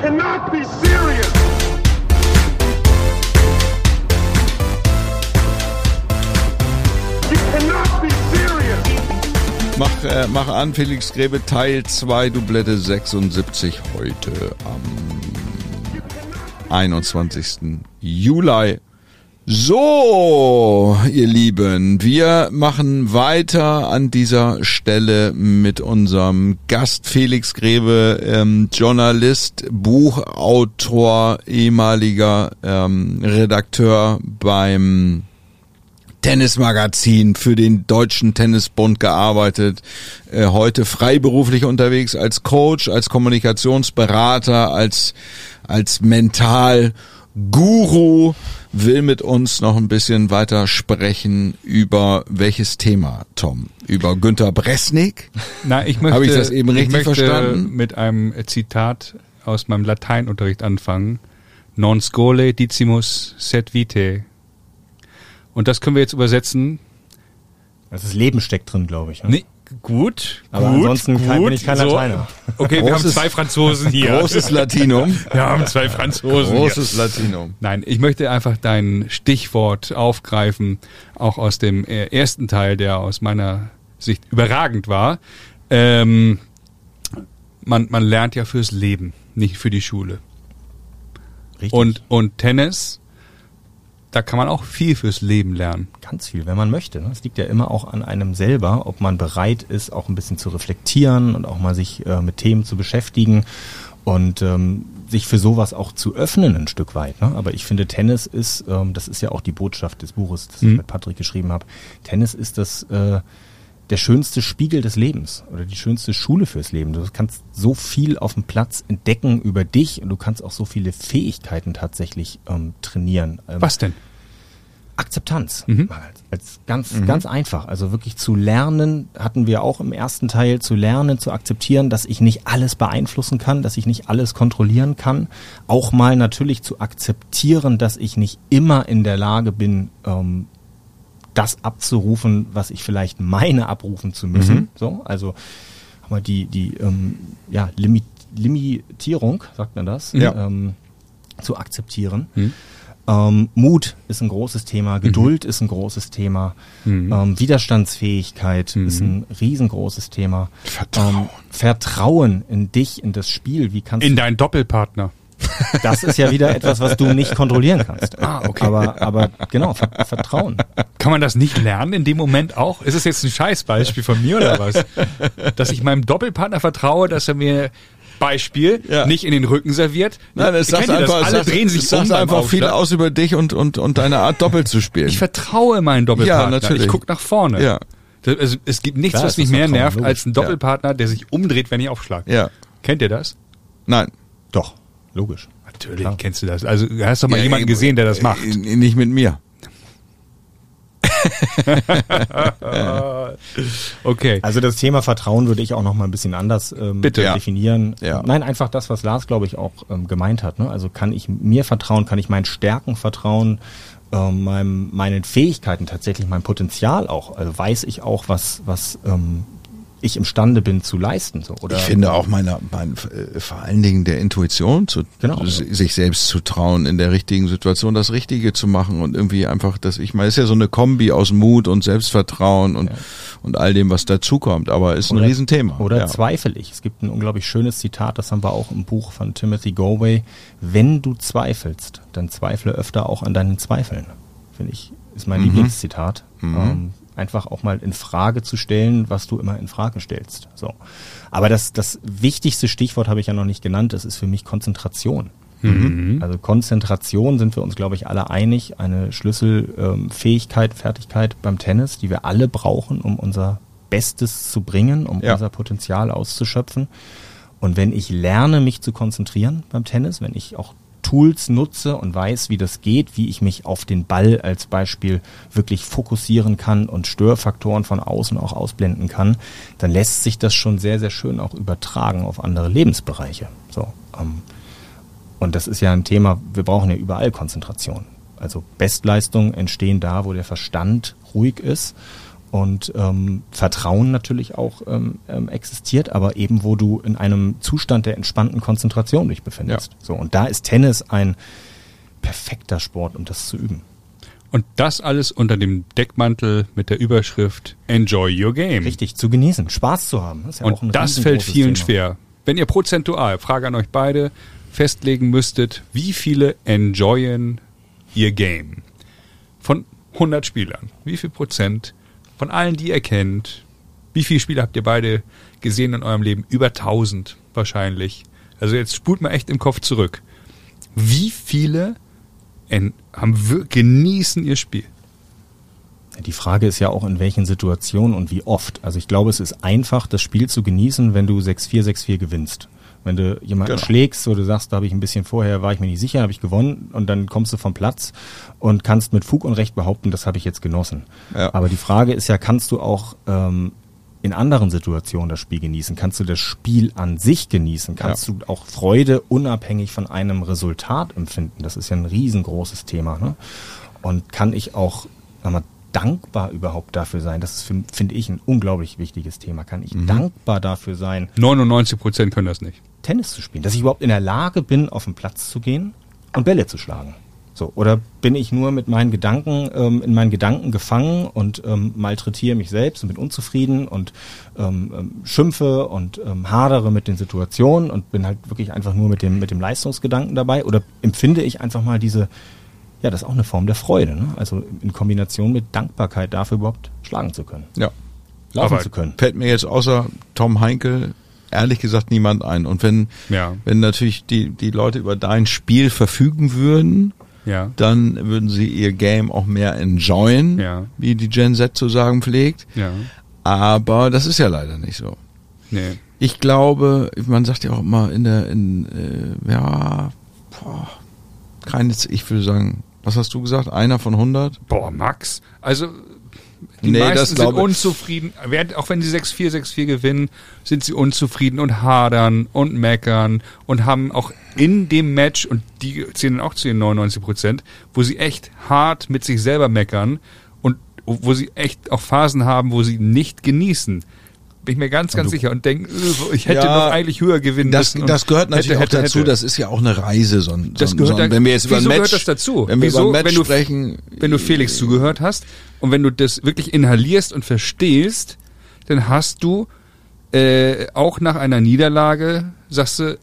cannot be serious. You cannot be serious. Mach, äh, mach an, Felix Grebe, Teil 2, Doublette 76, heute am 21. Juli. So, ihr Lieben, wir machen weiter an dieser Stelle mit unserem Gast Felix Grebe, ähm, Journalist, Buchautor, ehemaliger ähm, Redakteur beim Tennismagazin für den Deutschen Tennisbund gearbeitet, äh, heute freiberuflich unterwegs als Coach, als Kommunikationsberater, als, als Mental-Guru, will mit uns noch ein bisschen weiter sprechen über welches Thema, Tom? Über Günter Bresnik? Na, ich möchte, Habe ich das eben ich richtig möchte verstanden? mit einem Zitat aus meinem Lateinunterricht anfangen. Non scole dicimus sed vitae. Und das können wir jetzt übersetzen. Das ist Leben steckt drin, glaube ich. Ne? Nee, gut, Aber gut, ansonsten gut. kann- bin ich kein so. Lateiner. Okay, wir haben Großes- zwei Franzosen hier. Großes Latinum. Wir haben zwei Franzosen Großes hier. Latinum. Nein, ich möchte einfach dein Stichwort aufgreifen, auch aus dem äh, ersten Teil, der aus meiner Sicht überragend war. Ähm, man, man lernt ja fürs Leben, nicht für die Schule. Richtig. Und, und Tennis, da kann man auch viel fürs Leben lernen. ganz viel, wenn man möchte. Ne? Es liegt ja immer auch an einem selber, ob man bereit ist, auch ein bisschen zu reflektieren und auch mal sich äh, mit Themen zu beschäftigen und ähm, sich für sowas auch zu öffnen ein Stück weit. Ne? Aber ich finde, Tennis ist, ähm, das ist ja auch die Botschaft des Buches, das Mhm. ich mit Patrick geschrieben habe. Tennis ist das äh, der schönste Spiegel des Lebens oder die schönste Schule fürs Leben. Du kannst so viel auf dem Platz entdecken über dich und du kannst auch so viele Fähigkeiten tatsächlich ähm, trainieren. Ähm, Was denn? Akzeptanz. Mhm. Als, als ganz, ganz einfach. Also wirklich zu lernen, hatten wir auch im ersten Teil, zu lernen, zu akzeptieren, dass ich nicht alles beeinflussen kann, dass ich nicht alles kontrollieren kann. Auch mal natürlich zu akzeptieren, dass ich nicht immer in der Lage bin, ähm, das abzurufen, was ich vielleicht meine abrufen zu müssen. So, also haben wir die, die ähm, ja, Limit, Limitierung, sagt man das, Ja. ähm, zu akzeptieren. Ähm, Mut ist ein großes Thema, Geduld ist ein großes Thema, ähm, Widerstandsfähigkeit ist ein riesengroßes Thema. Vertrauen. Ähm, Vertrauen in dich, in das Spiel. Wie kannst In deinen Doppelpartner. Das ist ja wieder etwas, was du nicht kontrollieren kannst. Ah, okay. Aber, aber genau, Ver Vertrauen. Kann man das nicht lernen in dem Moment auch? Ist es jetzt ein Scheißbeispiel von mir oder was? Dass ich meinem Doppelpartner vertraue, dass er mir Beispiel Ja. nicht in den Rücken serviert. Nein, es sagt das? einfach, es Alle sagt, drehen sich sagt um einfach viel aus über dich und, und, und deine Art doppelt zu spielen. Ich vertraue meinen Doppelpartner. Ja, natürlich. Ich gucke nach vorne. Ja. Das, also, es gibt nichts, Klar, was mich das mehr nervt logisch. als ein Doppelpartner, der sich umdreht, wenn ich aufschlage. ja. Kennt ihr das? Nein. Doch, logisch. Natürlich Klar. kennst du das. Also du hast doch mal Ja, jemanden gesehen, der das äh, macht. äh, Nicht mit mir. Okay. Also das Thema Vertrauen würde ich auch noch mal ein bisschen anders ähm, Bitte. Ja. definieren. Ja. Nein, einfach das, was Lars, glaube ich, auch ähm, gemeint hat. Ne? Also kann ich mir vertrauen, kann ich meinen Stärken vertrauen, ähm, meinem, meinen Fähigkeiten tatsächlich, mein Potenzial auch. Also weiß ich auch, was, was ähm, ich imstande bin zu leisten. So. Oder ich finde auch meine, mein, äh, vor allen Dingen der Intuition, zu, Genau. sich selbst zu trauen, in der richtigen Situation das Richtige zu machen und irgendwie einfach, das, ich meine, es ist ja so eine Kombi aus Mut und Selbstvertrauen und, und all dem, was dazukommt, aber ist ein Oder- Riesenthema. Oder ja. zweifel ich. Es gibt ein unglaublich schönes Zitat, das haben wir auch im Buch von Timothy Galway. Wenn du zweifelst, dann zweifle öfter auch an deinen Zweifeln. Finde ich, ist mein Lieblingszitat. Ähm, einfach auch mal in Frage zu stellen, was du immer in Frage stellst. So. Aber das, das wichtigste Stichwort habe ich ja noch nicht genannt, das ist für mich Konzentration. Also Konzentration sind wir uns, glaube ich, alle einig. Eine Schlüsselfähigkeit, ähm, Fertigkeit beim Tennis, die wir alle brauchen, um unser Bestes zu bringen, um Ja. unser Potenzial auszuschöpfen. Und wenn ich lerne, mich zu konzentrieren beim Tennis, wenn ich auch Tools nutze und weiß, wie das geht, wie ich mich auf den Ball als Beispiel wirklich fokussieren kann und Störfaktoren von außen auch ausblenden kann, dann lässt sich das schon sehr, sehr schön auch übertragen auf andere Lebensbereiche. So, ähm, und das ist ja ein Thema, wir brauchen ja überall Konzentration. Also Bestleistungen entstehen da, wo der Verstand ruhig ist und ähm, Vertrauen natürlich auch ähm, ähm, existiert, aber eben wo du in einem Zustand der entspannten Konzentration dich befindest. Ja. So und da ist Tennis ein perfekter Sport, um das zu üben. Und das alles unter dem Deckmantel mit der Überschrift Enjoy Your Game. Richtig zu genießen, Spaß zu haben. Das ist ja auch ein Und das fällt vielen Thema. schwer. Wenn ihr prozentual, Frage an euch beide, festlegen müsstet, wie viele enjoyen ihr Game? Von 100 Spielern. Wie viel Prozent von allen, die ihr kennt? Wie viele Spiele habt ihr beide gesehen in eurem Leben? Über 1000 wahrscheinlich. Also jetzt spult mal echt im Kopf zurück. Wie viele en haben genießen ihr Spiel? Die Frage ist ja auch, in welchen Situationen und wie oft. Also ich glaube, es ist einfach, das Spiel zu genießen, wenn du 6-4, 6-4 gewinnst. Wenn du jemanden Genau. schlägst, wo du sagst, da habe ich ein bisschen vorher, war ich mir nicht sicher, habe ich gewonnen und dann kommst du vom Platz und kannst mit Fug und Recht behaupten, das habe ich jetzt genossen. Ja. Aber die Frage ist ja, kannst du auch ähm, in anderen Situationen das Spiel genießen? Kannst du das Spiel an sich genießen? Kannst du auch Freude unabhängig von einem Resultat empfinden? Das ist ja ein riesengroßes Thema. Ne? Und kann ich auch sag mal, dankbar überhaupt dafür sein? Das ist, finde ich, ein unglaublich wichtiges Thema. Kann ich dankbar dafür sein, 99 Prozent können das nicht. Tennis zu spielen? Dass ich überhaupt in der Lage bin, auf den Platz zu gehen und Bälle zu schlagen? So, oder bin ich nur mit meinen Gedanken, ähm, in meinen Gedanken gefangen und ähm, malträtiere mich selbst und bin unzufrieden und ähm, ähm, schimpfe und ähm, hadere mit den Situationen und bin halt wirklich einfach nur mit dem, mit dem Leistungsgedanken dabei? Oder empfinde ich einfach mal diese, ja, das ist auch eine Form der Freude, ne? Also in Kombination mit Dankbarkeit dafür überhaupt schlagen zu können, Ja. laufen Aber zu können. Fällt mir jetzt außer Tom Heinkel ehrlich gesagt niemand ein. Und wenn, Ja. wenn natürlich die, die Leute über dein Spiel verfügen würden, Ja. dann würden sie ihr Game auch mehr enjoyen, Ja. wie die Gen Z zu sagen pflegt. Ja. Aber das ist ja leider nicht so. Nee. Ich glaube, man sagt ja auch immer in der, in, äh, ja, boah, keine, ich würde sagen, was hast du gesagt? Einer von 100? Boah, Max. Also die Nee, meisten sind unzufrieden. Auch wenn sie 6-4, 6-4 gewinnen, sind sie unzufrieden und hadern und meckern und haben auch in dem Match, und die zählen auch zu den 99 Prozent, wo sie echt hart mit sich selber meckern und wo sie echt auch Phasen haben, wo sie nicht genießen. Bin ich mir ganz, ganz sicher und denke, ich hätte Ja, noch eigentlich höher gewinnen Das, müssen. das gehört natürlich hätte, hätte, auch dazu, hätte. das ist ja auch eine Reise, so ein, so Das gehört so ein wenn wir jetzt über ein wieso Match, gehört das dazu? wenn wir Wieso, über ein Match wenn du- sprechen, wenn du Felix zugehört hast und wenn du das wirklich inhalierst und verstehst, dann hast du äh, auch nach einer Niederlage, sagst du,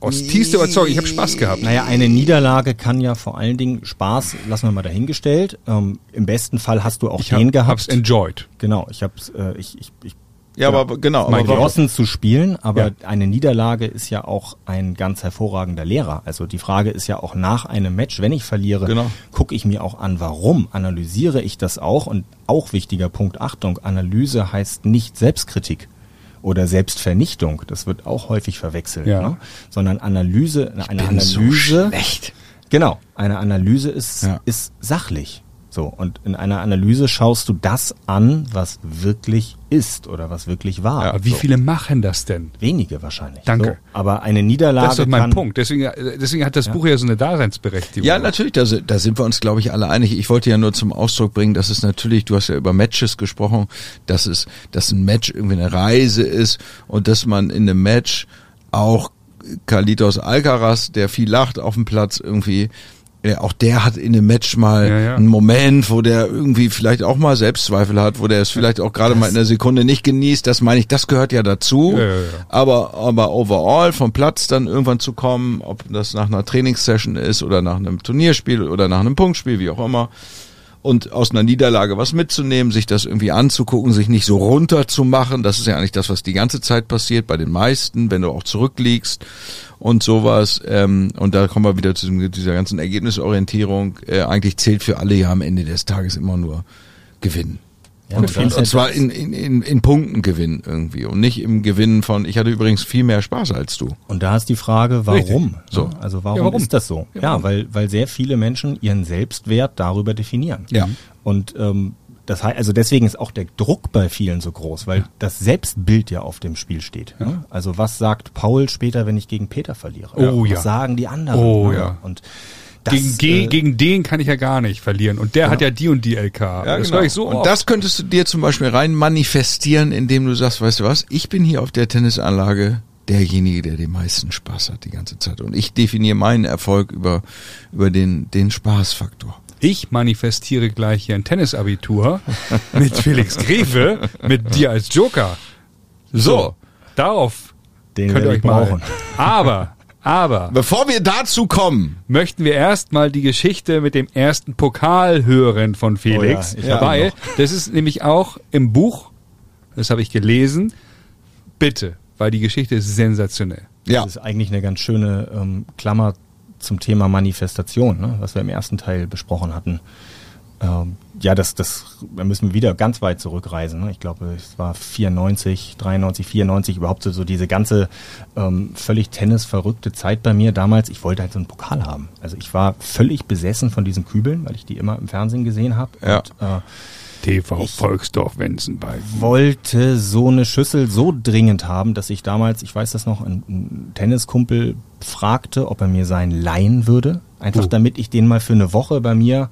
aus tiefster Überzeugung, ich habe Spaß gehabt. Naja, eine Niederlage kann ja vor allen Dingen Spaß, lassen wir mal dahingestellt. Ähm, Im besten Fall hast du auch ich den hab, gehabt. hab's enjoyed. genau, ich hab's, äh, ich, ich, ich ja, aber genau, mein aber genossen zu spielen, aber Ja. eine Niederlage ist ja auch ein ganz hervorragender Lehrer. Also die Frage ist ja auch nach einem Match, wenn ich verliere, Genau. gucke ich mir auch an, warum, analysiere ich das auch und auch wichtiger Punkt, Achtung, Analyse heißt nicht Selbstkritik oder Selbstvernichtung, das wird auch häufig verwechselt, Ja. ne? sondern Analyse, eine bin so Analyse, schlecht. Genau, eine Analyse ist, Ja. ist sachlich. So, und in einer Analyse schaust du das an, was wirklich ist oder was wirklich war. Aber wie so. viele machen das denn? Wenige wahrscheinlich. Danke. So, aber eine Niederlage Das ist doch mein kann, Punkt. Deswegen, deswegen hat das Buch ja so eine Daseinsberechtigung. Ja, natürlich, da, da sind wir uns, glaube ich, alle einig. Ich wollte ja nur zum Ausdruck bringen, dass es natürlich, du hast ja über Matches gesprochen, dass es, dass ein Match irgendwie eine Reise ist und dass man in einem Match auch Carlitos Alcaraz, der viel lacht auf dem Platz irgendwie, äh, auch der hat in einem Match mal Ja, ja. einen Moment, wo der irgendwie vielleicht auch mal Selbstzweifel hat, wo der es vielleicht auch gerade mal in der Sekunde nicht genießt. Das meine ich, das gehört ja dazu. Ja, ja, ja. Aber, aber overall vom Platz dann irgendwann zu kommen, ob das nach einer Trainingssession ist oder nach einem Turnierspiel oder nach einem Punktspiel, wie auch immer. Und aus einer Niederlage was mitzunehmen, sich das irgendwie anzugucken, sich nicht so runterzumachen. Das ist ja eigentlich das, was die ganze Zeit passiert bei den meisten, wenn du auch zurückliegst und sowas. Ähm, und da kommen wir wieder zu dieser ganzen Ergebnisorientierung. Äh, eigentlich zählt für alle ja am Ende des Tages immer nur Gewinnen. Ja, Und, und und, zwar in, in, in, in Punkten gewinnen irgendwie und nicht im Gewinnen von, ich hatte übrigens viel mehr Spaß als du. Und da ist die Frage, warum? Richtig. So. Ne? Also warum, Ja, warum? ist das so? Ja, Ja, weil, weil sehr viele Menschen ihren Selbstwert darüber definieren. Ja. Und ähm, das heißt, also deswegen ist auch der Druck bei vielen so groß, weil das Selbstbild ja auf dem Spiel steht. Ne? Also was sagt Paul später, wenn ich gegen Peter verliere? Oh was ja. sagen die anderen? Oh ne? ja. Und Das, gegen, ge äh, gegen den kann ich ja gar nicht verlieren. Und der hat ja die und die LK. Ja, das genau. ich so und oft. das könntest du dir zum Beispiel rein manifestieren, indem du sagst, weißt du was, ich bin hier auf der Tennisanlage derjenige, der den meisten Spaß hat die ganze Zeit. Und ich definiere meinen Erfolg über, über den, den Spaßfaktor. Ich manifestiere gleich hier ein Tennisabitur mit Felix Grefe, mit dir als Joker. So, darauf Den könnt ihr euch ich mal. brauchen. Aber, aber, Bevor wir dazu kommen, möchten wir erstmal die Geschichte mit dem ersten Pokal hören von Felix, Oh ja, weil das ist nämlich auch im Buch, das habe ich gelesen, bitte, weil die Geschichte ist sensationell. ja, Das ist eigentlich eine ganz schöne ähm, Klammer zum Thema Manifestation, ne, was wir im ersten Teil besprochen hatten. Ähm, ja, das, das, da müssen wir wieder ganz weit zurückreisen. Ne? Ich glaube, es war 94, 93, 94, überhaupt so, so diese ganze ähm, völlig tennisverrückte Zeit bei mir damals. Ich wollte halt so einen Pokal haben. Also ich war völlig besessen von diesen Kübeln, weil ich die immer im Fernsehen gesehen habe. Ja. Und, äh, TV Volksdorf Wenzenberg. wollte so eine Schüssel so dringend haben, dass ich damals, ich weiß das noch, ein, Tenniskumpel fragte, ob er mir seinen leihen würde. Einfach Oh. damit ich den mal für eine Woche bei mir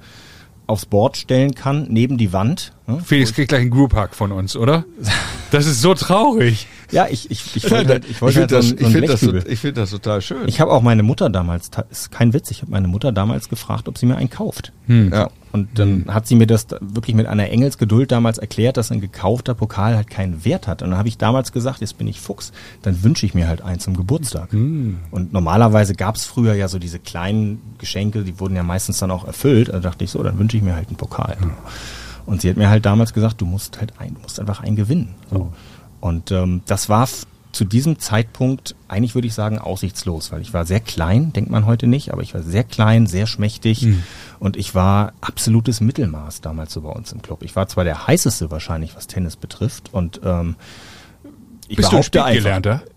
aufs Board stellen kann, neben die Wand. ne? Felix kriegt gleich einen Group Hug von uns, oder? Das ist so traurig. Ja, ich, ich, ich wollte halt, ich wollte finde halt das, so ein, ich so ein find das, ich find das total schön. Ich habe auch meine Mutter damals, ist kein Witz, ich habe meine Mutter damals gefragt, ob sie mir einen kauft. ja. Und dann hat sie mir das da wirklich mit einer Engelsgeduld damals erklärt, dass ein gekaufter Pokal halt keinen Wert hat. Und dann habe ich damals gesagt, jetzt bin ich Fuchs, dann wünsche ich mir halt einen zum Geburtstag. Und normalerweise gab es früher ja so diese kleinen Geschenke, die wurden ja meistens dann auch erfüllt. Also dachte ich so, dann wünsche ich mir halt einen Pokal. Und sie hat mir halt damals gesagt, du musst halt ein, du musst einfach einen gewinnen. So. Und ähm, das war zu diesem Zeitpunkt eigentlich würde ich sagen aussichtslos, weil ich war sehr klein, denkt man heute nicht, aber ich war sehr klein, sehr schmächtig und ich war absolutes Mittelmaß damals so bei uns im Club. Ich war zwar der heißeste wahrscheinlich, was Tennis betrifft und ähm, ich Bist du ein behaupte einfach-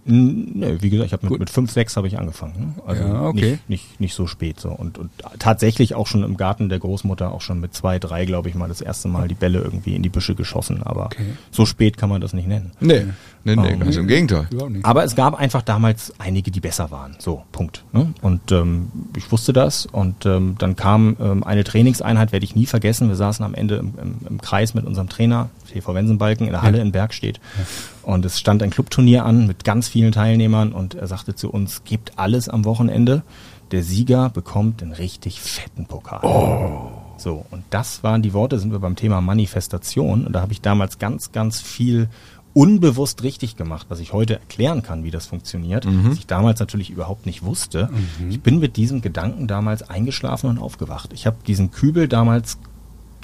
Nee, wie gesagt, ich habe mit, mit fünf, sechs habe ich angefangen. Ne? Also Ja, okay. nicht, nicht, nicht so spät so. Und, und tatsächlich auch schon im Garten der Großmutter, auch schon mit zwei, drei, glaube ich mal, das erste Mal die Bälle irgendwie in die Büsche geschossen. Aber Okay. so spät kann man das nicht nennen. Nee, nee, nee, Oh. ganz im Gegenteil. Aber es gab einfach damals einige, die besser waren. So, Punkt. Ne? Und ähm, ich wusste das. Und ähm, dann kam ähm, eine Trainingseinheit, werde ich nie vergessen. Wir saßen am Ende im, im, im Kreis mit unserem Trainer, TV Wensenbalken, in der Halle in Bergstedt. Und es stand ein Clubturnier an mit ganz vielen Teilnehmern. Und er sagte zu uns, gebt alles am Wochenende. Der Sieger bekommt einen richtig fetten Pokal. So, und das waren die Worte, sind wir beim Thema Manifestation. Und da habe ich damals ganz, ganz viel unbewusst richtig gemacht, was ich heute erklären kann, wie das funktioniert, was ich damals natürlich überhaupt nicht wusste. Ich bin mit diesem Gedanken damals eingeschlafen und aufgewacht. Ich habe diesen Kübel damals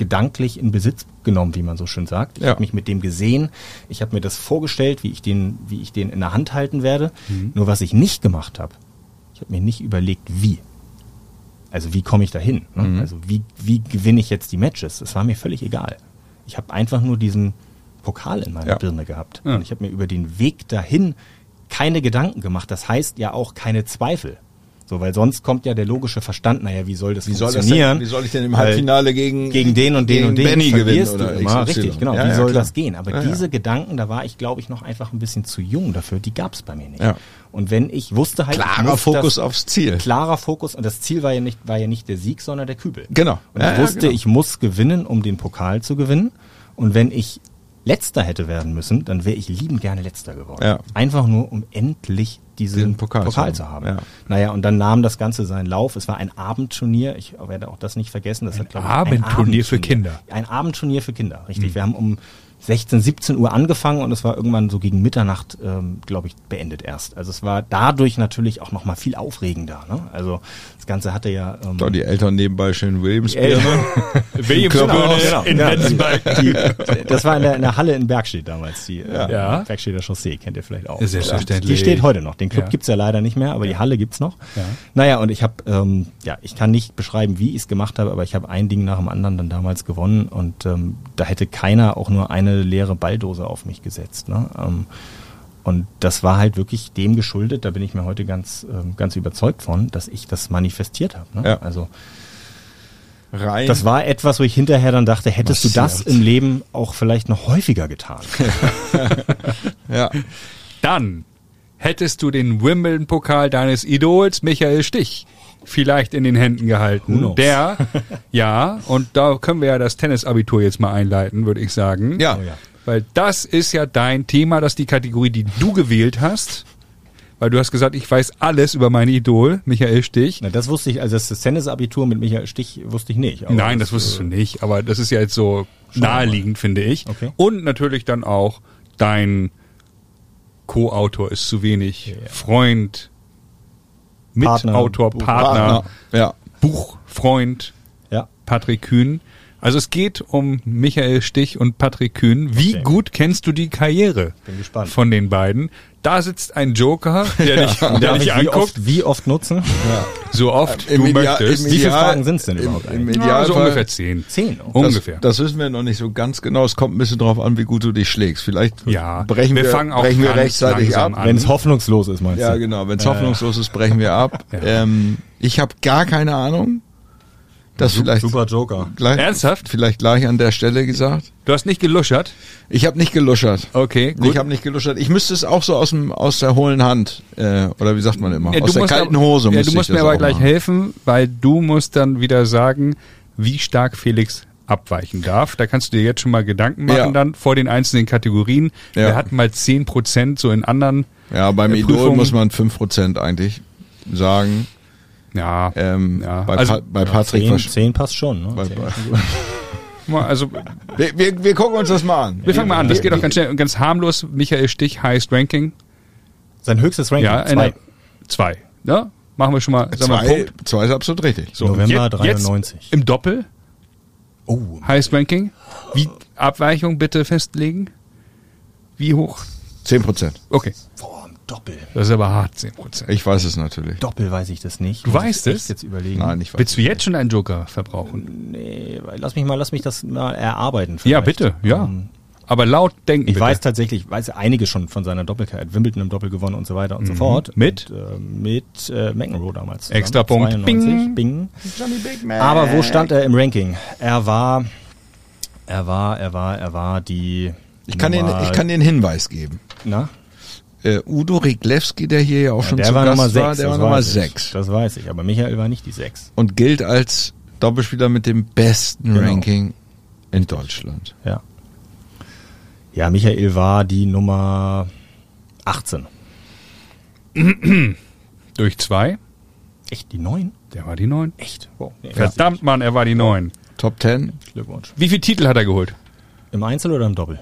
gedanklich in Besitz genommen, wie man so schön sagt. Ich Ja. habe mich mit dem gesehen, ich habe mir das vorgestellt, wie ich den, wie ich den in der Hand halten werde. Nur was ich nicht gemacht habe, ich habe mir nicht überlegt, wie. Also wie komme ich dahin? Ne? Mhm. Also wie, wie gewinne ich jetzt die Matches? Das war mir völlig egal. Ich habe einfach nur diesen Pokal in meiner Ja. Birne gehabt. Ja. Und ich habe mir über den Weg dahin keine Gedanken gemacht. Das heißt ja auch keine Zweifel. So, weil sonst kommt ja der logische Verstand, naja, wie soll das Wie soll das funktionieren? denn, wie soll ich denn im Halbfinale gegen, gegen den und den und den Benny gewinnen oder du immer. Richtig, genau. Ja, wie ja, soll klar. das gehen? Aber Ja, diese Gedanken, da war ich, glaube ich, noch einfach ein bisschen zu jung dafür. Die gab es bei mir nicht. Ja. Und wenn ich wusste halt, Klarer Fokus das, aufs Ziel. klarer Fokus und das Ziel war ja nicht, war ja nicht der Sieg, sondern der Kübel. Genau. Und Ja, ich wusste, genau. ich muss gewinnen, um den Pokal zu gewinnen. Und wenn ich Letzter hätte werden müssen, dann wäre ich liebend gerne Letzter geworden. Ja. Einfach nur, um endlich diesen Pokal Pokal, zu haben. Ja. Naja, und dann nahm das Ganze seinen Lauf. Es war ein Abendturnier. Ich werde auch das nicht vergessen. Das hat, glaub ich, Abendturnier für Kinder. Ein Abendturnier für Kinder, richtig. Hm. Wir haben um 16, 17 Uhr angefangen und es war irgendwann so gegen Mitternacht, ähm, glaube ich, beendet erst. Also es war dadurch natürlich auch noch mal viel aufregender. Ne? Also das Ganze hatte ja... Ähm, Da die Eltern nebenbei schön Williams Äh, Williams Körper Birne aus. in Ja, Wenzenberg. die, das war in der, in der Halle in Bergstedt damals, die äh, Ja. Bergstedter Chaussee, kennt ihr vielleicht auch. Ja, selbstverständlich. Die steht heute noch. Den Club Ja. gibt's ja leider nicht mehr, aber die Halle gibt's noch. Ja. Naja, und ich habe, ähm, ja, ich kann nicht beschreiben, wie ich es gemacht habe, aber ich habe ein Ding nach dem anderen dann damals gewonnen und ähm, da hätte keiner auch nur eine leere Balldose auf mich gesetzt. Ne? Ähm, und das war halt wirklich dem geschuldet, da bin ich mir heute ganz, ähm, ganz überzeugt von, dass ich das manifestiert habe. Ne? Ja. Also rein. das war etwas, wo ich hinterher dann dachte, hättest du das Massiert. im Leben auch vielleicht noch häufiger getan. ja. Dann hättest du den Wimbledon-Pokal deines Idols Michael Stich vielleicht in den Händen gehalten, der, ja, und da können wir ja das Tennisabitur jetzt mal einleiten, würde ich sagen. Ja. Oh ja. Weil das ist ja dein Thema, das ist die Kategorie, die du gewählt hast. Weil du hast gesagt, ich weiß alles über mein Idol, Michael Stich. Na, das wusste ich, also das Tennisabitur mit Michael Stich wusste ich nicht. aber Nein, das wusstest du nicht, aber das ist ja jetzt so naheliegend, finde ich. Okay. Und natürlich dann auch dein Co-Autor ist zu wenig, Freund, Partner, Mitautor, Buch- Partner, Partner. Ja. Buchfreund Ja. Patrick Kühn. Also es geht um Michael Stich und Patrick Kühn. Wie Okay. gut kennst du die Karriere Bin gespannt. von den beiden? Da sitzt ein Joker, der dich, der dich ich wie anguckt, oft, wie oft nutzen? so oft Im du Ideal- möchtest. im Wie viele Ideal- Fragen sind's denn im- überhaupt Im eigentlich? Ja, Idealfall. so ungefähr zehn. Zehn. Oh. Ungefähr. Das, das wissen wir noch nicht so ganz genau. Es kommt ein bisschen drauf an, wie gut du dich schlägst. Vielleicht Ja, brechen wir, wir fangen auch brechen wir rechtzeitig ab. Wenn es hoffnungslos ist, meinst Ja, du? genau. Wenn es Ja, hoffnungslos ist, brechen wir ab. Ja. Ähm, ich habe gar keine Ahnung. Das vielleicht Super Joker. gleich, Ernsthaft? Vielleicht gleich an der Stelle gesagt. Du hast nicht geluschert? Ich habe nicht geluschert. Okay, gut. Ich habe nicht geluschert. Ich müsste es auch so aus dem aus der hohlen Hand äh, oder wie sagt man immer Ja, aus der kalten aber, Hose. Ja, du musst ich mir aber gleich machen. helfen, weil du musst dann wieder sagen, wie stark Felix abweichen darf. Da kannst du dir jetzt schon mal Gedanken machen Ja. dann vor den einzelnen Kategorien. Ja. Wir hatten mal 10% so in anderen. Ja, beim äh, Idol muss man 5% eigentlich sagen. Ja, Ähm, Ja, bei, also- pa bei Patrick Zehn, wahrsch- zehn passt schon. Ne? Bei- bei- also wir, wir, wir gucken uns das mal an. wir fangen mal an. Das geht auch ganz schnell und ganz harmlos. Michael Stich, Highest Ranking. Sein höchstes Ranking. Ja, zwei. zwei. Ja, machen wir schon mal sagen Zwei, Punkt. zwei ist absolut richtig. So, November jetzt- 93. Jetzt Im Doppel, Oh, Highest Ranking. Wie Abweichung bitte festlegen? Wie hoch? 10%. Okay, boah, Doppel. das ist aber hart, 10%. Ich weiß es natürlich. Doppel weiß ich das nicht. Du Muss weißt ich es? jetzt überlegen. Nein, ich weiß Willst du jetzt schon einen Joker verbrauchen? Nee, lass mich mal, lass mich das mal erarbeiten. Ja, vielleicht. bitte, ja. Ähm, Aber laut denken Ich bitte. weiß tatsächlich, weiß einige schon von seiner Doppelkeit. Wimbledon im Doppel gewonnen und so weiter und so fort. Mhm. Mit? Und, äh, mit äh, McEnroe damals. zusammen. Extra Punkt. 92. Bing. Johnny Big Man. Aber wo stand er im Ranking? Er war, er war, er war, er war die. Ich kann, den, Nummer- ich kann den Hinweis geben. Na? Äh, Udo Riglewski, der hier ja auch schon der zu war Gast Nummer 6. war, der war Nummer 6. Das weiß ich, aber Michael war nicht die 6. Und gilt als Doppelspieler mit dem besten Genau. Ranking in Deutschland. Ja. Ja, Michael war die Nummer 18. Durch zwei. Echt, die 9? Der war die neun. Echt? Wow. Nee, Verdammt, Mann, er war die neun. Top 10. Glückwunsch. Wie viele Titel hat er geholt? Im Einzel oder im Doppel?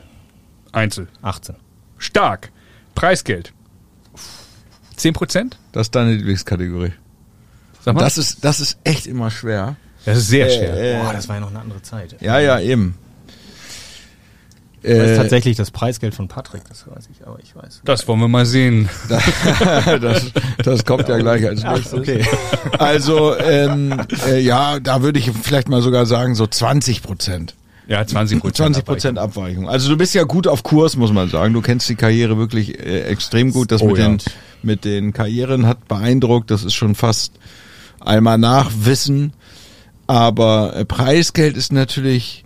Einzel. 18. Stark. Preisgeld. 10 Prozent? Das ist deine Lieblingskategorie. Sag mal. Das ist, das ist echt immer schwer. das ist sehr schwer. Boah, das war ja noch eine andere Zeit. Ja, ja, eben. Das ist Äh, tatsächlich das Preisgeld von Patrick, das weiß ich, aber ich weiß. Das wollen wir mal sehen. das, das kommt ja gleich als Ach, nächstes. okay. Also, ähm, äh, ja, da würde ich vielleicht mal sogar sagen, so 20 Prozent. Ja, 20 Prozent. 20 Prozent Abweichung. Also du bist ja gut auf Kurs, muss man sagen. Du kennst die Karriere wirklich äh, extrem gut. Das Oh, mit, ja. den, mit den Karrieren hat beeindruckt. Das ist schon fast einmal Nachwissen. Aber äh, Preisgeld ist natürlich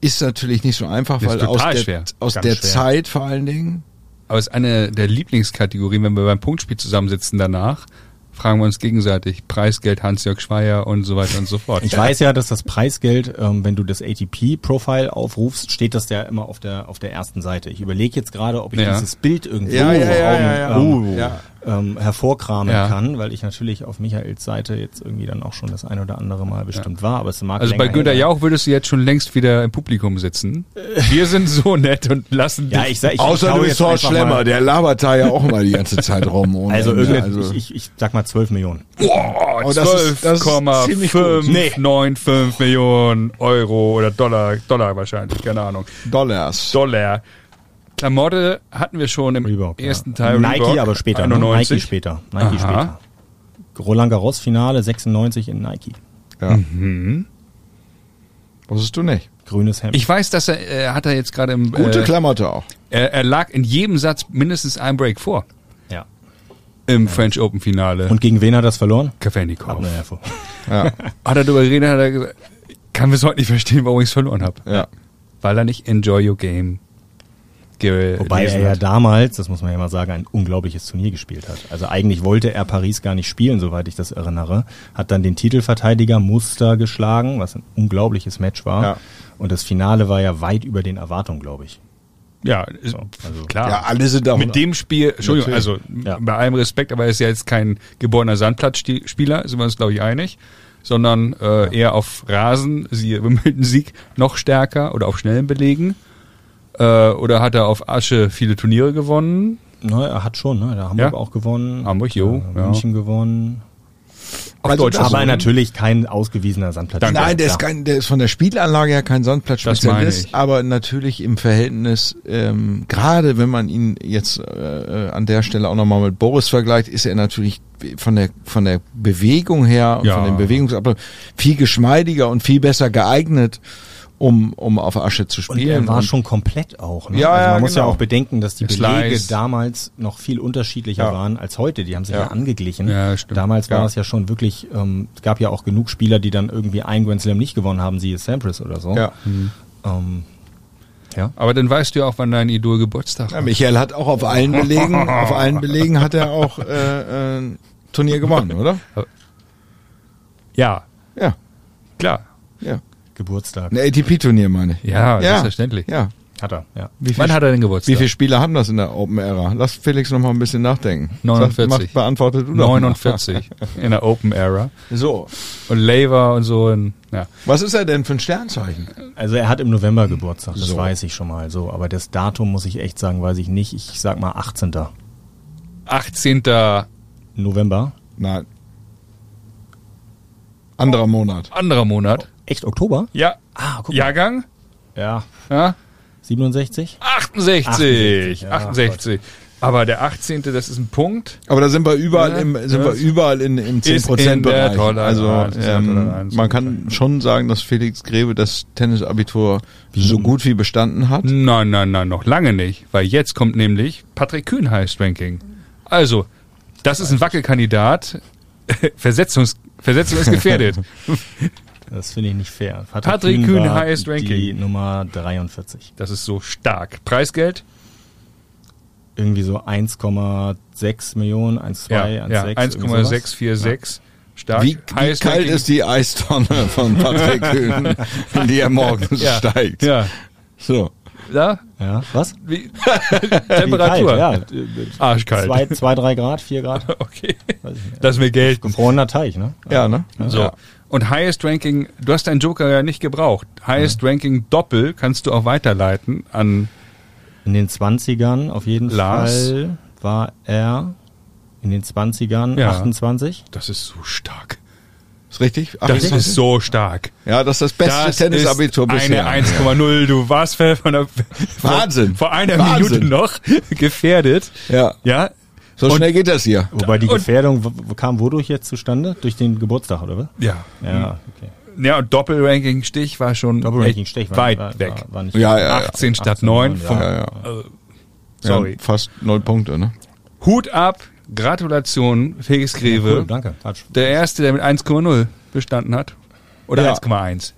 ist natürlich nicht so einfach, Das weil aus der, schwer. aus Ganz der schwer. Zeit vor allen Dingen. Aber es ist eine der Lieblingskategorien, wenn wir beim Punktspiel zusammensitzen danach, fragen wir uns gegenseitig Preisgeld, Hans-Jörg Schweier und so weiter und so fort. Ich weiß ja, dass das Preisgeld, ähm, wenn du das ATP-Profile aufrufst, steht das ja immer auf der auf der ersten Seite. Ich überlege jetzt gerade, ob ich Ja. dieses Bild irgendwo Ja, ja, ja, ja, ja. Ähm, Uh. Ja. Ähm, hervorkramen Ja. kann, weil ich natürlich auf Michaels Seite jetzt irgendwie dann auch schon das ein oder andere Mal bestimmt war, aber es mag Also bei Günter Jauch würdest du jetzt schon längst wieder im Publikum sitzen. Wir sind so nett und lassen Ja, dich. ich sag, ich, Außer ich du bist Horst Schlemmer, der labert da ja auch mal die ganze Zeit rum. ohne Also, Ende. also ich, ich, ich sag mal 12 Millionen. Oh, Oh, das ist- das ist ziemlich gut. 12,595 Millionen Euro oder Dollar, Dollar wahrscheinlich, keine Ahnung. Dollars. Dollar. Klamotte hatten wir schon im Reebok, ersten ja. Teil. Nike Reebok, aber später. Ne? 91. Nike später. Nike Aha. später. Roland Garros Finale 96 in Nike. Ja. Mhm. Wusstest du nicht. Grünes Hemd. Ich weiß, dass er, äh, hat er jetzt gerade im, Gute äh, Klamotte auch. er, er lag in jedem Satz mindestens ein Break vor ja. im French Open Finale. Und gegen wen hat er das verloren? Kafelnikov. Naja, vor. Ja, Hat er darüber geredet, hat er gesagt, kann bis heute nicht verstehen, warum ich es verloren habe. ja. Weil er nicht enjoy your game Wobei er ja damals, das muss man ja mal sagen, ein unglaubliches Turnier gespielt hat. Also eigentlich wollte er Paris gar nicht spielen, soweit ich das erinnere. Hat dann den Titelverteidiger Muster geschlagen, was ein unglaubliches Match war. Ja. Und das Finale war ja weit über den Erwartungen, glaube ich. Ja, ist, also- klar. Ja, alle sind auch Mit dem Spiel, Entschuldigung, Natürlich. also Ja. bei allem Respekt, aber er ist ja jetzt kein geborener Sandplatzspieler, sind wir uns, glaube ich, einig, sondern äh, eher auf Rasen, siehe Wimbledon-Sieg, noch stärker oder auf schnellen Belegen. Äh, oder hat er auf Asche viele Turniere gewonnen? Na, er hat schon, ne? Da Hamburg Ja. auch gewonnen. Hamburg, jo, äh, ja. München gewonnen. Auf Also Deutsch das- Aber natürlich kein ausgewiesener Sandplatz. Danke. Nein, der ist, kein, der ist von der Spielanlage her kein Sandplatzspezialist, aber natürlich im Verhältnis, ähm, gerade wenn man ihn jetzt äh, an der Stelle auch nochmal mit Boris vergleicht, ist er natürlich von der von der Bewegung her und Ja. von dem Bewegungsablauf viel geschmeidiger und viel besser geeignet, um um auf Asche zu Und spielen. er war Und- schon komplett auch. Ne? Ja, also man ja, muss ja genau. auch bedenken, dass die Belege Slice. damals noch viel unterschiedlicher Ja. waren als heute. Die haben sich ja, Ja. angeglichen. Ja, stimmt. Damals war Ja. es ja schon wirklich, ähm, es gab ja auch genug Spieler, die dann irgendwie ein Grand Slam nicht gewonnen haben, siehe Sampras oder so. ja. Ähm, ja. Aber dann weißt du ja auch, wann dein Idol Geburtstag ja, hat. Michael hat auch auf allen Belegen, auf allen Belegen hat er auch äh, äh, ein Turnier gewonnen, oder? Ja, Ja, klar. Geburtstag. Ein ATP-Turnier meine ich. Ja, ja, selbstverständlich. Ja. Hat er, ja. Wie Wann hat er denn Geburtstag? Wie viele Spieler haben das in der Open Era? Lass Felix noch mal ein bisschen nachdenken. 49. Sag, mach, beantwortet du doch mal. 49 in der Open Era. So. Und Laver und so. Und, ja. Was ist er denn für ein Sternzeichen? Also er hat im November Geburtstag, das So. weiß ich schon mal so. Aber das Datum muss ich echt sagen, weiß ich nicht. Ich sag mal 18. 18. November. Nein. Anderer Monat. anderer Monat. Echt Oktober? Ja. Ah, guck mal. Jahrgang? Ja. Ja. 67? 68. 68, ja, 68. Aber der 18. das ist ein Punkt. Aber da sind wir überall Ja, im, sind wir überall in, im ist 10% in der Bereich. Also, ähm, man kann schon sagen, dass Felix Grebe das Tennisabitur so gut wie bestanden hat. Nein, nein, nein, noch lange nicht. Weil jetzt kommt nämlich Patrick Kühn Highest Ranking. Also, das ist ein Wackelkandidat. Versetzungs Versetzung ist gefährdet. Das finde ich nicht fair. Patrick Kühn, war highest Die ranking. Nummer 43. Das ist so stark. Preisgeld? Irgendwie so 1,6 Millionen, 1,2, Ja, 1,6. ja irgendwie sowas. 1,646. Stark. Wie, wie kalt ist die Eistonne von Patrick Kühn, in die er morgens ja. steigt? Ja. So. Da? Ja, was? Wie? Wie Temperatur. kalt, ja. Arschkalt. Zwei, zwei, drei Grad, vier Grad. Okay. Weiß ich nicht. Lass mir Geld. Gefrorener Teich, ne? Ja, ne? So. Ja. Und Highest Ranking, du hast deinen Joker ja nicht gebraucht. Highest Ranking Doppel kannst du auch weiterleiten an In den 20ern auf jeden Lars. Fall war er in den 20ern Ja. 28. Das ist so stark. Ist richtig? Das 28? ist so stark. ja, das ist das beste Das Tennisabitur bisher. eine 1,0. Du warst vor, einer, Wahnsinn. vor einer Wahnsinn. Minute noch gefährdet. Ja. Ja. So Und- schnell geht das hier. Wobei die Gefährdung kam wodurch jetzt zustande? Durch den Geburtstag, oder was? Ja. Ja, okay. Ja, und Doppelranking Stich war schon Doppelranking echt Stech war, weit war, weg. War, war nicht Ja, ja, ja. 18 statt 18, 9. ja. Vom, Ja, ja. äh, sorry. Ja, fast null Punkte, ne? Hut ab, Gratulation, Felix Greve. Cool, danke. Der erste, der mit 1,0 bestanden hat. Oder Ja. 1,1.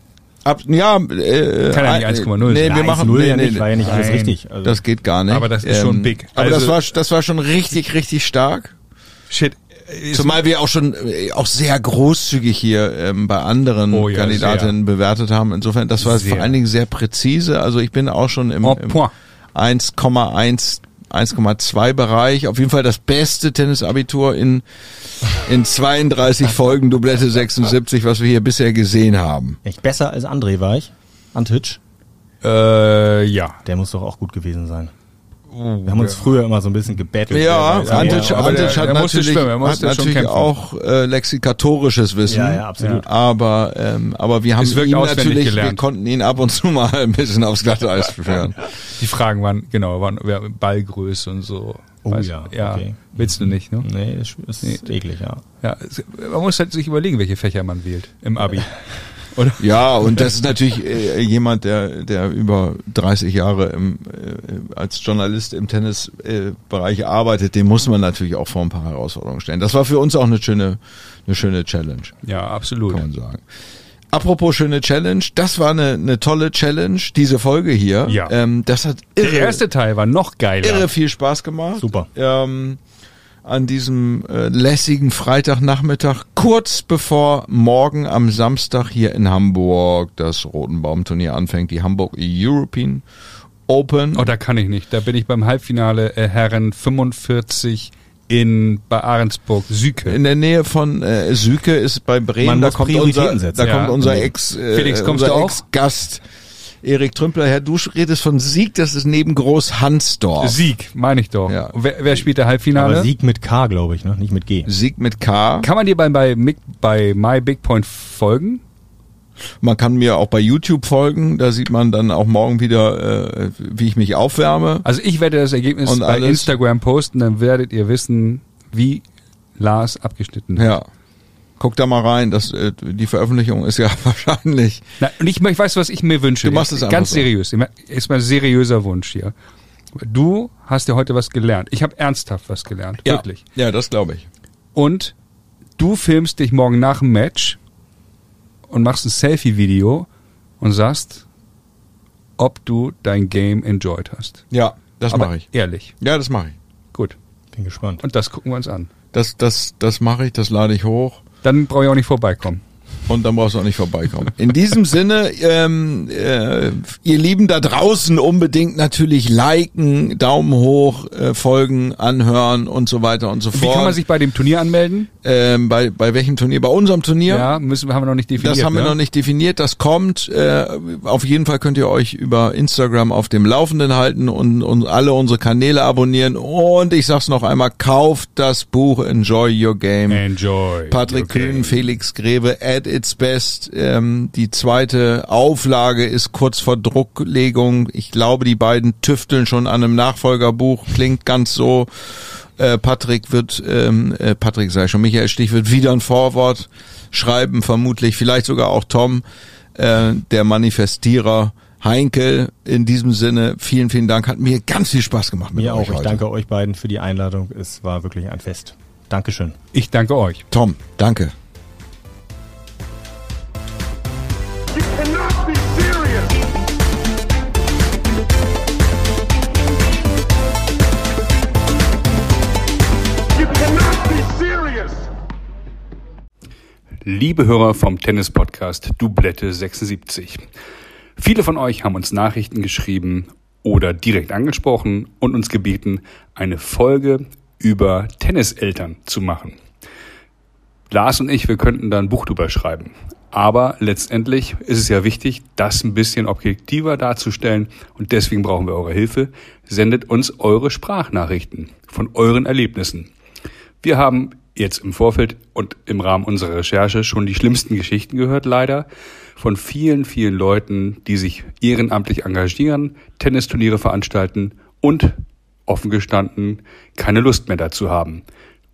Ab, ja, äh, Kann ja nicht äh, 1,0 Nee, wir machen, 1-0 nee, ja nicht, war ja nicht alles richtig. Also, das geht gar nicht. Ähm, Aber das ist schon big. Aber Also- das war, das war schon richtig, richtig stark. Shit. Ist- Zumal wir auch schon äh, auch sehr großzügig hier ähm, bei anderen Oh ja, Kandidatinnen bewertet haben. Insofern, das war Sehr. vor allen Dingen sehr präzise. Also ich bin auch schon im, im point. 1,1 1,2 Bereich. Auf jeden Fall das beste Tennisabitur in, in 32 Folgen Doublette 76, was wir hier bisher gesehen haben. echt besser als André war ich. Antic. Äh, ja. Der muss doch auch gut gewesen sein. Wir haben uns früher immer so ein bisschen gebettelt. Ja, Antic, aber Antic der- hat der musste natürlich, schwimmen, er hat natürlich auch äh, lexikatorisches Wissen. Ja, ja, absolut. Aber, ähm, aber wir haben ihn natürlich, wir gelernt. konnten ihn ab und zu mal ein bisschen aufs Glatteis führen. Die Fragen waren, genau, waren ja, Ballgröße und so. Oh Weiß- ja, ja. okay. Willst du nicht, ne? Nee, das ist eklig, ja. Ja, man muss halt sich überlegen, welche Fächer man wählt im Abi. Oder? Ja, und das ist natürlich äh, jemand, der, der über 30 Jahre im, äh, als Journalist im Tennisbereich äh, arbeitet, dem muss man natürlich auch vor ein paar Herausforderungen stellen. Das war für uns auch eine schöne, eine schöne Challenge, Ja, absolut. kann man sagen. Apropos schöne Challenge, das war eine, eine tolle Challenge, diese Folge hier. Ja. Ähm, das hat irre, Der erste Teil war noch geiler. irre viel Spaß gemacht. Super. Ähm, an diesem äh, lässigen Freitagnachmittag, kurz bevor morgen am Samstag hier in Hamburg das Rotenbaumturnier anfängt, die Hamburg European Open. Oh, da kann ich nicht. Da bin ich beim Halbfinale äh, Herren 45 in bei Ahrensburg Süke. in der Nähe von äh, Süke ist bei Bremen, Man da muss kommt Prioritäten unser, setzen. da Ja. kommt unser Nee. Ex, äh, Felix, kommst unser du auch? Erik Trümpler her. Du redest von Sieg, das ist neben Groß Hansdorf. Sieg, meine ich doch. Ja. Wer, wer spielt der Halbfinale? Aber Sieg mit K, glaube ich, ne? nicht mit G. Sieg mit K. Kann man dir bei, bei, bei My Big Point folgen? Man kann mir auch bei YouTube folgen, da sieht man dann auch morgen wieder, äh, wie ich mich aufwärme. Also ich werde das Ergebnis Und bei alles? Instagram posten, dann werdet ihr wissen, wie Lars abgeschnitten hat. Ja. Guck da mal rein, das, äh, die Veröffentlichung ist ja wahrscheinlich. Na, und ich, ich weiß, was ich mir wünsche. Du machst es einfach Ganz so. seriös. Ist mein seriöser Wunsch hier. Du hast ja heute was gelernt. Ich habe ernsthaft was gelernt. Wirklich. Ja, das glaube ich. Und du filmst dich morgen nach dem Match und machst ein Selfie-Video und sagst, ob du dein Game enjoyed hast. Ja, das mache ich. Ehrlich. Ja, das mache ich. Gut. Bin gespannt. Und das gucken wir uns an. Das, das, das mache ich, das lade ich hoch. Dann brauche ich auch nicht vorbeikommen. Und dann brauchst du auch nicht vorbeikommen. In diesem Sinne, ähm, äh, ihr Lieben da draußen unbedingt natürlich liken, Daumen hoch, äh, folgen, anhören und so weiter und so Wie fort. kann man sich bei dem Turnier anmelden? ähm, bei, bei welchem Turnier? Bei unserem Turnier? Ja, müssen, haben wir noch nicht definiert. Das haben wir ne? noch nicht definiert, das kommt. Äh, auf jeden Fall könnt ihr euch über Instagram auf dem Laufenden halten und, und alle unsere Kanäle abonnieren. Und ich sag's noch einmal, kauft das Buch Enjoy Your Game. Enjoy. Patrick. Kühn, Felix Greve, at its best. Ähm, die zweite Auflage ist kurz vor Drucklegung. Ich glaube, die beiden tüfteln schon an einem Nachfolgerbuch. Klingt ganz so. Äh, Patrick wird, ähm, äh, Patrick sei schon, Michael Stich wird wieder ein Vorwort schreiben, vermutlich, vielleicht sogar auch Tom, äh, der Manifestierer. Heinkel, in diesem Sinne, vielen, vielen Dank. Hat mir ganz viel Spaß gemacht mit Mir euch auch. Ich heute. danke euch beiden für die Einladung. Es war wirklich ein Fest. Dankeschön. Ich danke euch. Tom, danke. Liebe Hörer vom Tennis-Podcast Dublette 76. Viele von euch haben uns Nachrichten geschrieben oder direkt angesprochen und uns gebeten, eine Folge über Tenniseltern zu machen. Lars und ich, wir könnten da ein Buch drüber schreiben. Aber letztendlich ist es ja wichtig, das ein bisschen objektiver darzustellen und deswegen brauchen wir eure Hilfe. Sendet uns eure Sprachnachrichten von euren Erlebnissen. Wir haben jetzt im Vorfeld und im Rahmen unserer Recherche schon die schlimmsten Geschichten gehört, leider, von vielen, vielen Leuten, die sich ehrenamtlich engagieren, Tennisturniere veranstalten und offen gestanden keine Lust mehr dazu haben.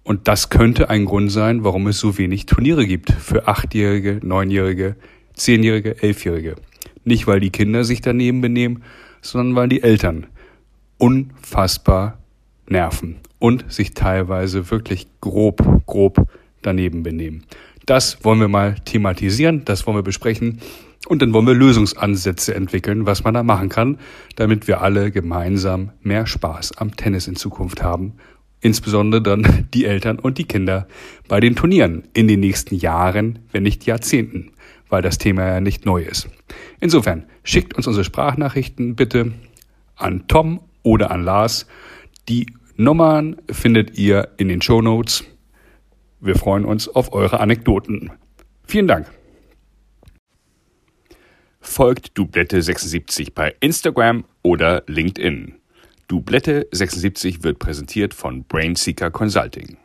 Und das könnte ein Grund sein, warum es so wenig Turniere gibt für Achtjährige, Neunjährige, Zehnjährige, Elfjährige. Nicht, weil die Kinder sich daneben benehmen, sondern weil die Eltern unfassbar nerven und sich teilweise wirklich grob, grob daneben benehmen. Das wollen wir mal thematisieren, das wollen wir besprechen und dann wollen wir Lösungsansätze entwickeln, was man da machen kann, damit wir alle gemeinsam mehr Spaß am Tennis in Zukunft haben. Insbesondere dann die Eltern und die Kinder bei den Turnieren in den nächsten Jahren, wenn nicht Jahrzehnten, weil das Thema ja nicht neu ist. Insofern schickt uns unsere Sprachnachrichten bitte an Tom oder an Lars. Die Nummern findet ihr in den Show Notes. Wir freuen uns auf eure Anekdoten. Vielen Dank. Folgt Dublette76 bei Instagram oder LinkedIn. Dublette76 wird präsentiert von Brainseeker Consulting.